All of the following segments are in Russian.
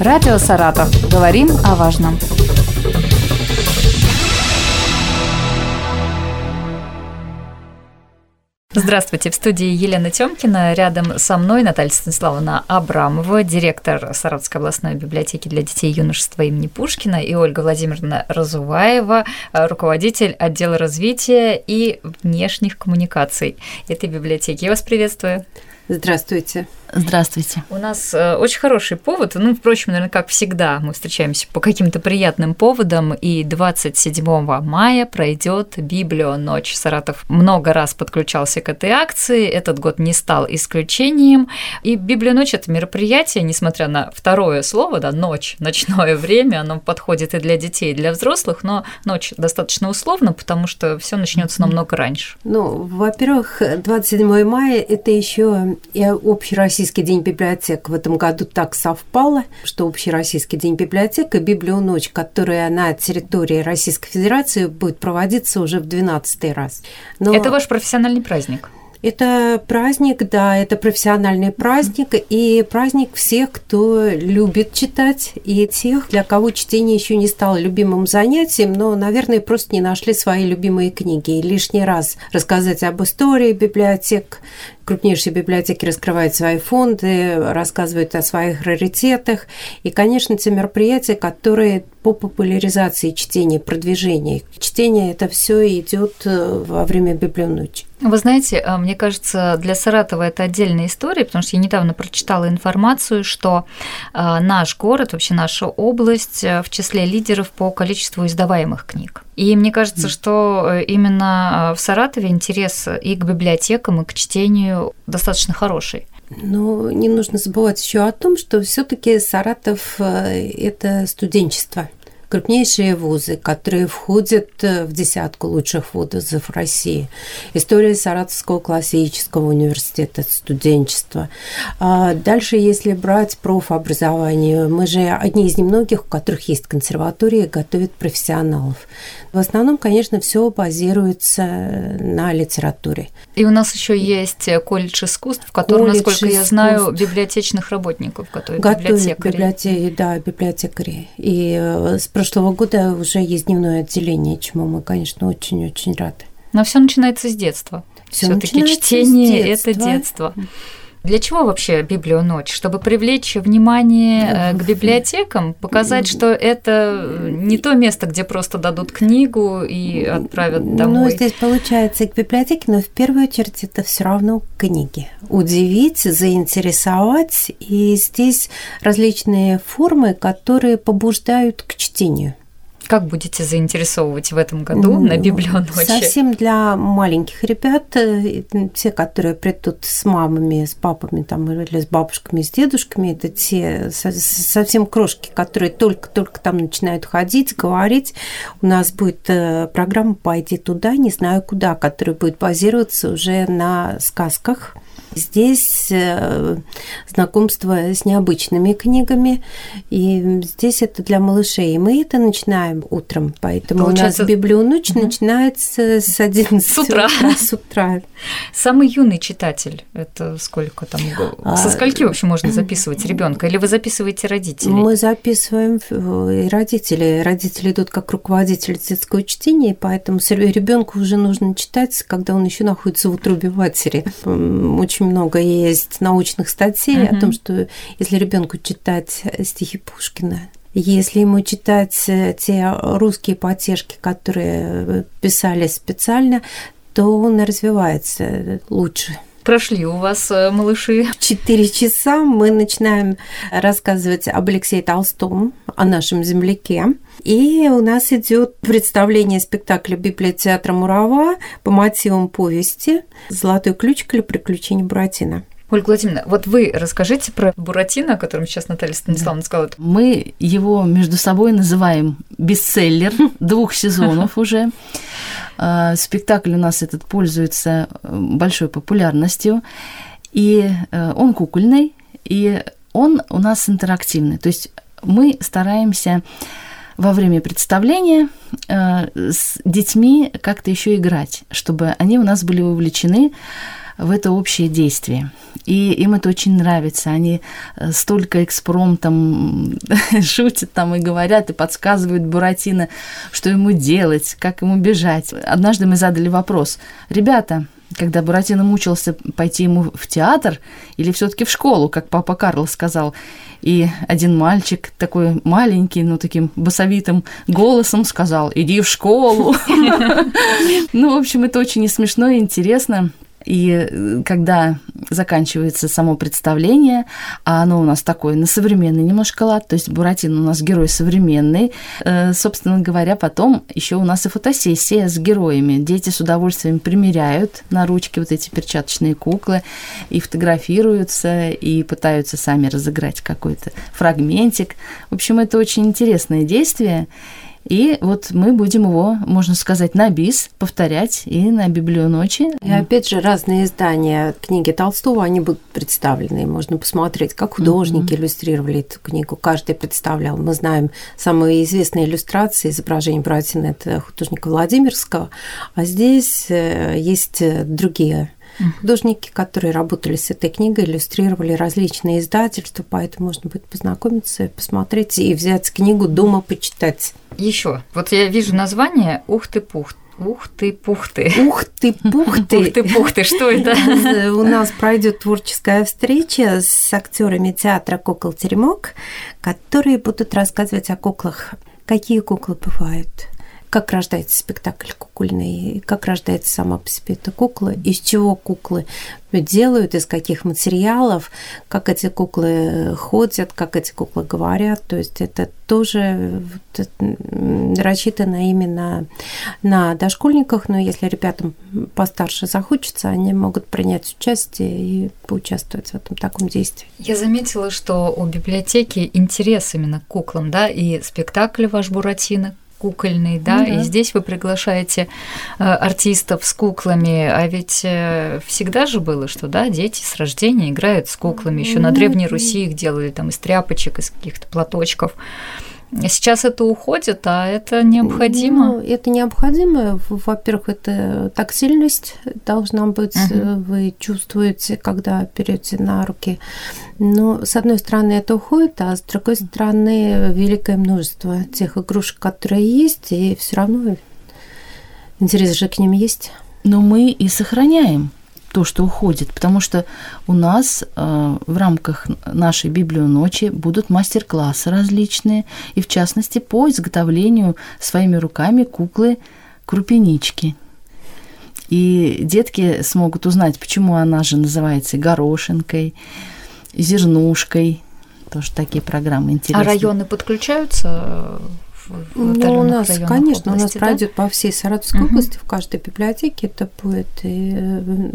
Радио «Саратов». Говорим о важном. Здравствуйте, в студии Елена Тёмкина. Рядом со мной Наталья Станиславовна Абрамова, директор Саратовской областной библиотеки для детей и юношества имени Пушкина, и Ольга Владимировна Разуваева, руководитель отдела развития и внешних коммуникаций этой библиотеки. Я вас приветствую. Здравствуйте. Здравствуйте. У нас э, очень хороший повод. Ну, впрочем, наверное, как всегда, мы встречаемся по каким-то приятным поводам. И 27 мая пройдет Библионочь. Саратов много раз подключался к этой акции. Этот год не стал исключением. И Библионочь – это мероприятие, несмотря на второе слово, да, ночь, ночное время, оно подходит и для детей, и для взрослых, но ночь достаточно условно, потому что все начнется намного раньше. Ну, во-первых, 27 мая – это еще и общероссийский Общероссийский день библиотек в этом году так совпало, что Общероссийский день библиотек и Библионочь, которая на территории Российской Федерации будет проводиться уже в 12 раз. Но... Это ваш профессиональный праздник? Это праздник, да, это профессиональный праздник и праздник всех, кто любит читать, и тех, для кого чтение еще не стало любимым занятием, но, наверное, просто не нашли свои любимые книги. И лишний раз рассказать об истории библиотек, крупнейшие библиотеки раскрывают свои фонды, рассказывают о своих раритетах. И, конечно, те мероприятия, которые по популяризации чтения, продвижения. Чтение это все идет э, во время библионочи. Вы знаете, э, мне кажется, для Саратова это отдельная история, потому что я недавно прочитала информацию, что э, наш город, вообще наша область в числе лидеров по количеству издаваемых книг. И мне кажется, что именно в Саратове интерес и к библиотекам, и к чтению достаточно хороший. Но не нужно забывать еще о том, что все-таки Саратов это студенчество крупнейшие вузы, которые входят э, в десятку лучших вузов России. История Саратовского классического университета, студенчества. А дальше, если брать профобразование, мы же одни из немногих, у которых есть консерватории, готовят профессионалов. В основном, конечно, все базируется на литературе. И у нас еще есть колледж искусств, в котором, колледж насколько искусств. я знаю, библиотечных работников готовят библиотекари. Библиотеки, да, библиотекари. И э, с прошлого года уже есть дневное отделение, чему мы, конечно, очень-очень рады. Но все начинается с детства. Все-таки чтение это детство. Для чего вообще Библионочь? Чтобы привлечь внимание э, к библиотекам, показать, что это не то место, где просто дадут книгу и отправят ну, домой. Ну, здесь получается к библиотеке, но в первую очередь это все равно книги. Удивить, заинтересовать. И здесь различные формы, которые побуждают к чтению. Как будете заинтересовывать в этом году на библионочи? Совсем для маленьких ребят, э, те, которые придут с мамами, с папами там, или с бабушками, с дедушками, это те совсем крошки, которые только-только там начинают ходить, говорить. У нас будет э, программа «Пойди туда, не знаю куда», которая будет базироваться уже на сказках – Здесь э, знакомство с необычными книгами, и здесь это для малышей. И мы это начинаем утром, поэтому Получается... у нас библионочь угу. начинается с 11 с утра. утра. С утра. Самый юный читатель, это сколько там? А, Со скольки вообще можно записывать ребенка? Или вы записываете родителей? Мы записываем и родителей. Родители идут как руководители детского чтения, поэтому ребенку уже нужно читать, когда он еще находится в утробе матери. Очень много есть научных статей mm-hmm. о том, что если ребенку читать стихи Пушкина, если ему читать те русские потешки, которые писали специально, то он развивается лучше прошли у вас э, малыши? 4 часа мы начинаем рассказывать об Алексее Толстом, о нашем земляке. И у нас идет представление спектакля библиотеатра Мурава по мотивам повести «Золотой ключик» или «Приключения Буратино». Ольга Владимировна, вот вы расскажите про Буратино, о котором сейчас Наталья Станиславовна сказала. Мы его между собой называем бестселлер двух сезонов уже. А, спектакль у нас этот пользуется э, большой популярностью, и э, он кукольный, и он у нас интерактивный. То есть мы стараемся во время представления э, с детьми как-то еще играть, чтобы они у нас были вовлечены в это общее действие. И им это очень нравится. Они э, столько экспромтом шутят там и говорят, и подсказывают Буратино, что ему делать, как ему бежать. Однажды мы задали вопрос. Ребята, когда Буратино мучился пойти ему в театр или все-таки в школу, как папа Карл сказал. И один мальчик, такой маленький, но таким басовитым голосом сказал, иди в школу. Ну, в общем, это очень и смешно, и интересно. И э, когда заканчивается само представление, а оно у нас такое на современный немножко лад, то есть Буратино у нас герой современный, э, собственно говоря, потом еще у нас и фотосессия с героями. Дети с удовольствием примеряют на ручки вот эти перчаточные куклы и фотографируются, и пытаются сами разыграть какой-то фрагментик. В общем, это очень интересное действие. И вот мы будем его, можно сказать, на бис повторять и на библионочи. И опять же, разные издания книги Толстого, они будут представлены. Можно посмотреть, как художники mm-hmm. иллюстрировали эту книгу. Каждый представлял. Мы знаем самые известные иллюстрации изображений Братина – это художника Владимирского. А здесь э, есть другие Художники, которые работали с этой книгой, иллюстрировали различные издательства, поэтому можно будет познакомиться, посмотреть и взять книгу дома почитать. Еще, вот я вижу название «Ух ты, пух Ух ты, пух ты. Ух ты, пух ты. Ух ты, пух ты, что это? У нас пройдет творческая встреча с актерами театра «Кукол Теремок», которые будут рассказывать о куклах. Какие куклы бывают? Как рождается спектакль кукольный, как рождается сама по себе эта кукла, из чего куклы делают, из каких материалов, как эти куклы ходят, как эти куклы говорят. То есть это тоже рассчитано именно на дошкольниках, но если ребятам постарше захочется, они могут принять участие и поучаствовать в этом таком действии. Я заметила, что у библиотеки интерес именно к куклам, да, и спектакль ваш Буратино кукольный, да, ну, да, и здесь вы приглашаете э, артистов с куклами, а ведь э, всегда же было, что, да, дети с рождения играют с куклами, еще на Древней Руси их делали там из тряпочек, из каких-то платочков. Сейчас это уходит, а это необходимо? Ну, это необходимо. Во-первых, это тактильность должна быть, угу. вы чувствуете, когда берете на руки. Но, с одной стороны, это уходит, а с другой стороны, великое множество тех игрушек, которые есть, и все равно интерес же к ним есть. Но мы и сохраняем то, что уходит, потому что у нас э, в рамках нашей библионочи будут мастер-классы различные, и в частности по изготовлению своими руками куклы крупинички. И детки смогут узнать, почему она же называется горошинкой, зернушкой. Тоже такие программы интересные. А районы подключаются ну, у нас, конечно, области, у нас да? пройдет по всей Саратовской угу. области, в каждой библиотеке это будет, и, э,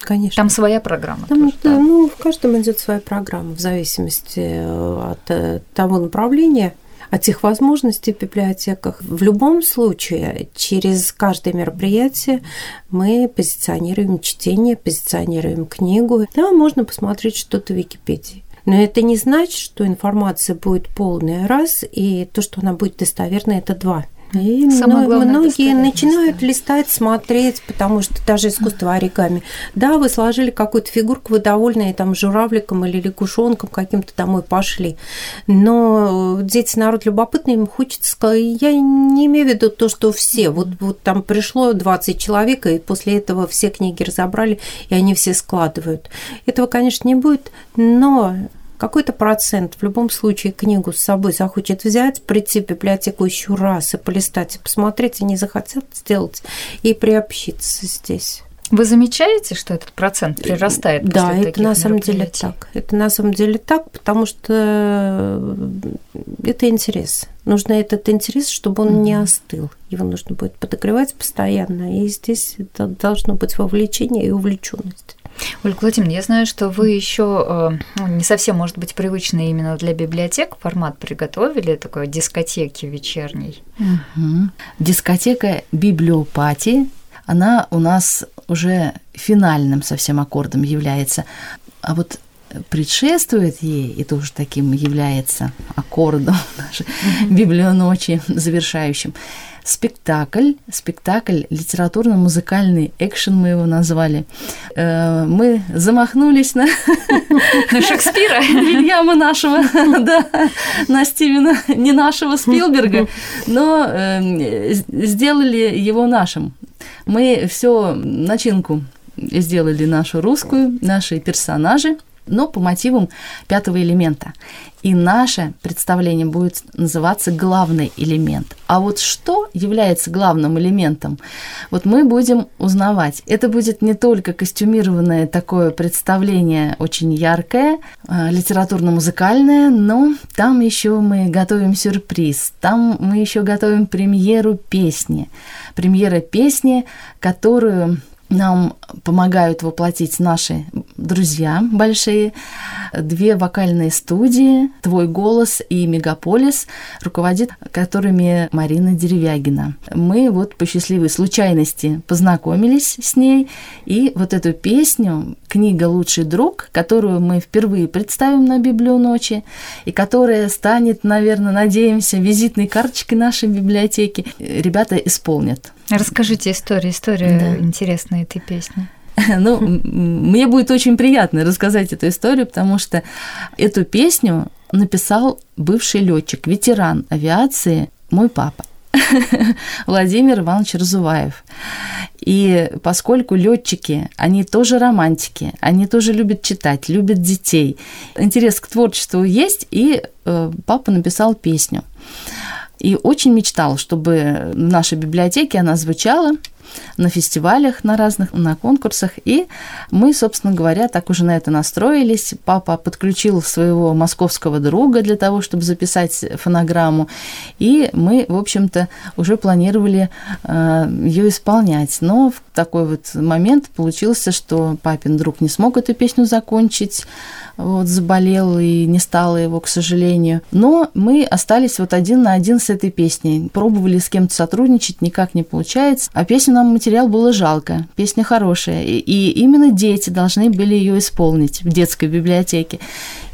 конечно. Там своя программа. Там, тоже, да, да? Ну, в каждом идет своя программа, в зависимости э, от э, того направления, от тех возможностей в библиотеках. В любом случае, через каждое мероприятие мы позиционируем чтение, позиционируем книгу. Да, можно посмотреть что-то в Википедии. Но это не значит, что информация будет полная раз, и то, что она будет достоверной, это два. И Самое главное, многие начинают листать, смотреть, потому что даже искусство оригами. Да, вы сложили какую-то фигурку, вы довольны там журавликом или лягушонком каким-то домой пошли. Но дети народ любопытный, им хочется сказать, я не имею в виду то, что все. Вот, вот там пришло 20 человек, и после этого все книги разобрали, и они все складывают. Этого, конечно, не будет, но какой-то процент в любом случае книгу с собой захочет взять, прийти в библиотеку еще раз и полистать, и посмотреть, они захотят сделать и приобщиться здесь. Вы замечаете, что этот процент прирастает? Да, это на самом деле так. Это на самом деле так, потому что э, это интерес. Нужно этот интерес, чтобы он mm-hmm. не остыл. Его нужно будет подогревать постоянно, и здесь это должно быть вовлечение и увлеченность. Ольга Владимировна, я знаю, что вы еще э, ну, не совсем, может быть, привычный именно для библиотек формат приготовили, такой дискотеки вечерней. Угу. Дискотека библиопатии, она у нас уже финальным совсем аккордом является. А вот предшествует ей, и тоже таким является аккордом нашей библионочи завершающим, спектакль, спектакль литературно-музыкальный экшен мы его назвали. Э, мы замахнулись на, Шекспира. Вильяма нашего, да, на Стивена, не нашего Спилберга, но э, сделали его нашим. Мы все начинку сделали нашу русскую, наши персонажи, но по мотивам пятого элемента. И наше представление будет называться главный элемент. А вот что является главным элементом, вот мы будем узнавать. Это будет не только костюмированное такое представление, очень яркое, а, литературно-музыкальное, но там еще мы готовим сюрприз, там мы еще готовим премьеру песни. Премьера песни, которую нам помогают воплотить наши друзья большие, две вокальные студии «Твой голос» и «Мегаполис», руководит которыми Марина Деревягина. Мы вот по счастливой случайности познакомились с ней, и вот эту песню «Книга «Лучший друг», которую мы впервые представим на Библию ночи, и которая станет, наверное, надеемся, визитной карточкой нашей библиотеки, ребята исполнят. Расскажите историю, историю да. интересной этой песни. Ну, мне будет очень приятно рассказать эту историю, потому что эту песню написал бывший летчик, ветеран авиации, мой папа. Владимир Иванович Разуваев. И поскольку летчики, они тоже романтики, они тоже любят читать, любят детей, интерес к творчеству есть, и э, папа написал песню. И очень мечтал, чтобы в нашей библиотеке она звучала на фестивалях, на разных, на конкурсах. И мы, собственно говоря, так уже на это настроились. Папа подключил своего московского друга для того, чтобы записать фонограмму. И мы, в общем-то, уже планировали э, ее исполнять. Но в такой вот момент получился, что папин друг не смог эту песню закончить вот, заболел и не стало его, к сожалению. Но мы остались вот один на один с этой песней. Пробовали с кем-то сотрудничать, никак не получается. А песню нам материал было жалко. Песня хорошая. И, и именно дети должны были ее исполнить в детской библиотеке.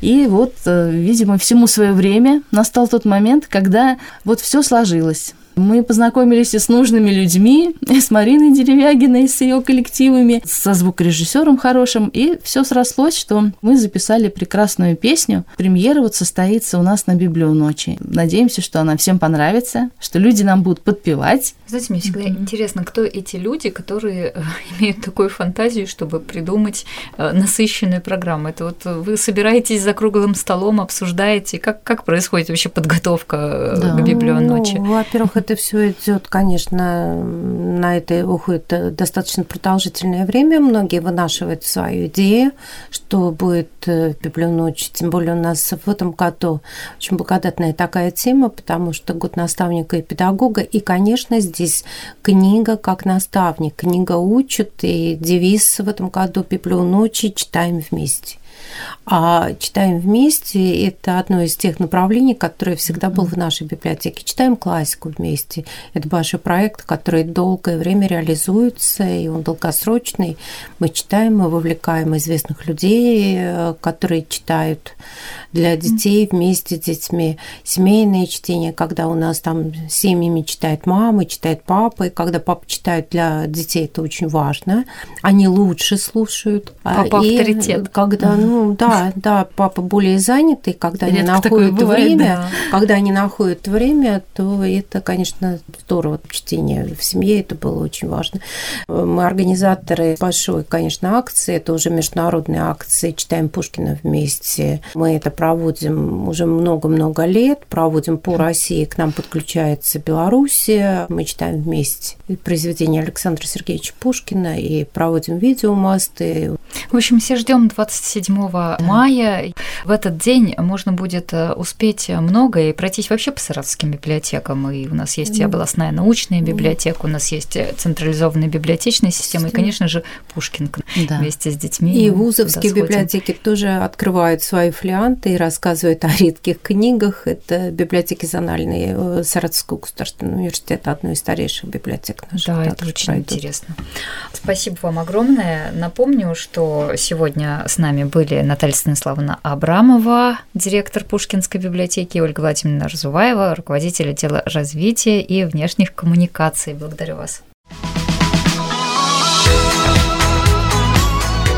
И вот, э, видимо, всему свое время настал тот момент, когда вот все сложилось. Мы познакомились и с нужными людьми, и с Мариной Деревягиной, с ее коллективами, со звукорежиссером хорошим, и все срослось, что мы записали прекрасную песню. Премьера вот состоится у нас на Библию ночи. Надеемся, что она всем понравится, что люди нам будут подпевать. Знаете, мне всегда mm-hmm. интересно, кто эти люди, которые э, имеют такую фантазию, чтобы придумать э, насыщенную программу. Это вот вы собираетесь за круглым столом, обсуждаете, как, как происходит вообще подготовка э, да. к Библию ночи? Ну, во-первых, это все идет, конечно, на это уходит достаточно продолжительное время. Многие вынашивают свою идею, что будет в Библию ночи. Тем более у нас в этом году очень благодатная такая тема, потому что год наставника и педагога. И, конечно, здесь книга как наставник. Книга учит, и девиз в этом году Библию ночи читаем вместе. А читаем вместе – это одно из тех направлений, которое всегда был в нашей библиотеке. Читаем классику вместе. Это большой проект, который долгое время реализуется, и он долгосрочный. Мы читаем, мы вовлекаем известных людей, э, которые читают для детей вместе с детьми. Семейное чтение, когда у нас там семьями читает мама, читает папа, и когда папа читает для детей, это очень важно. Они лучше слушают. А, папа и авторитет. Когда, ну да, да, папа более занятый, когда Редко они находят бывает, время, да. когда они находят время, то это, конечно, здорово. Чтение в семье это было очень важно. Мы организаторы большой, конечно, акции, это уже международные акции, читаем Пушкина вместе. Мы это проводим уже много-много лет, проводим по России, к нам подключается Белоруссия, мы читаем вместе произведения Александра Сергеевича Пушкина и проводим видеомасты. В общем, все ждем 27 мая. В этот день можно будет э, успеть много и пройтись вообще по саратовским библиотекам. И у нас есть и областная научная библиотека, у нас есть э, централизованная библиотечная система, и, конечно же, Пушкин да. вместе с детьми. И вузовские библиотеки тоже открывают свои флианты и рассказывают о редких книгах. Это библиотеки зональные э, Саратовского государственного университета, одной из старейших библиотек наших. Да, это очень пройдут. интересно. Спасибо вам огромное. Напомню, что сегодня с нами были Наталья Станиславовна Абрамова, директор Пушкинской библиотеки, и Ольга Владимировна Разуваева, руководитель отдела развития и внешних коммуникаций. Благодарю вас.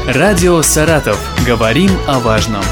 Радио «Саратов». Говорим о важном.